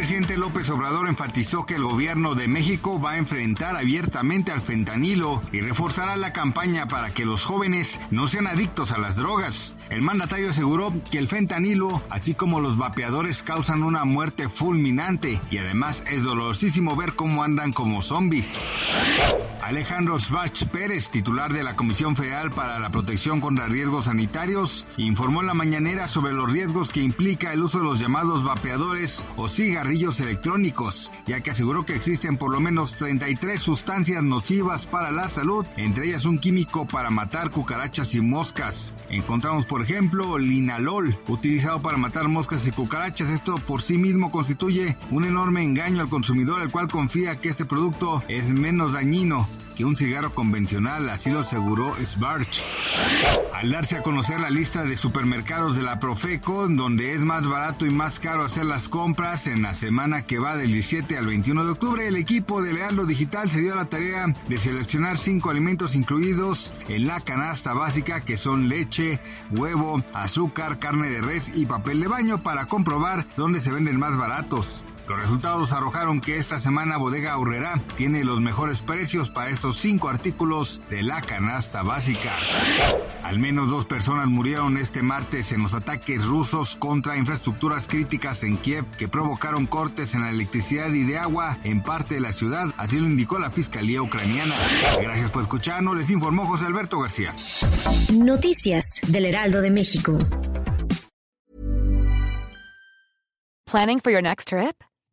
Presidente López Obrador enfatizó que el gobierno de México va a enfrentar abiertamente al fentanilo y reforzará la campaña para que los jóvenes no sean adictos a las drogas. El mandatario aseguró que el fentanilo, así como los vapeadores, causan una muerte fulminante y además es dolorosísimo ver cómo andan como zombies. Alejandro Svach Pérez, titular de la Comisión Federal para la Protección contra Riesgos Sanitarios, informó en la mañanera sobre los riesgos que implica el uso de los llamados vapeadores o cigarrillos electrónicos, ya que aseguró que existen por lo menos 33 sustancias nocivas para la salud, entre ellas un químico para matar cucarachas y moscas. Encontramos, por ejemplo, linalol, utilizado para matar moscas y cucarachas. Esto por sí mismo constituye un enorme engaño al consumidor, el cual confía que este producto es menos dañino que un cigarro convencional, así lo aseguró Sbarch. Al darse a conocer la lista de supermercados de la Profeco, donde es más barato y más caro hacer las compras en la semana que va del 17 al 21 de octubre, el equipo de Lealdo Digital se dio a la tarea de seleccionar cinco alimentos incluidos en la canasta básica que son leche, huevo, azúcar, carne de res y papel de baño para comprobar dónde se venden más baratos. Los resultados arrojaron que esta semana Bodega Aurrera tiene los mejores precios para estos cinco artículos de la canasta básica. Al menos dos personas murieron este martes en los ataques rusos contra infraestructuras críticas en Kiev que provocaron cortes en la electricidad y de agua en parte de la ciudad, así lo indicó la Fiscalía ucraniana. Gracias por escucharnos, les informó José Alberto García. Noticias del Heraldo de México. Planning for your next trip?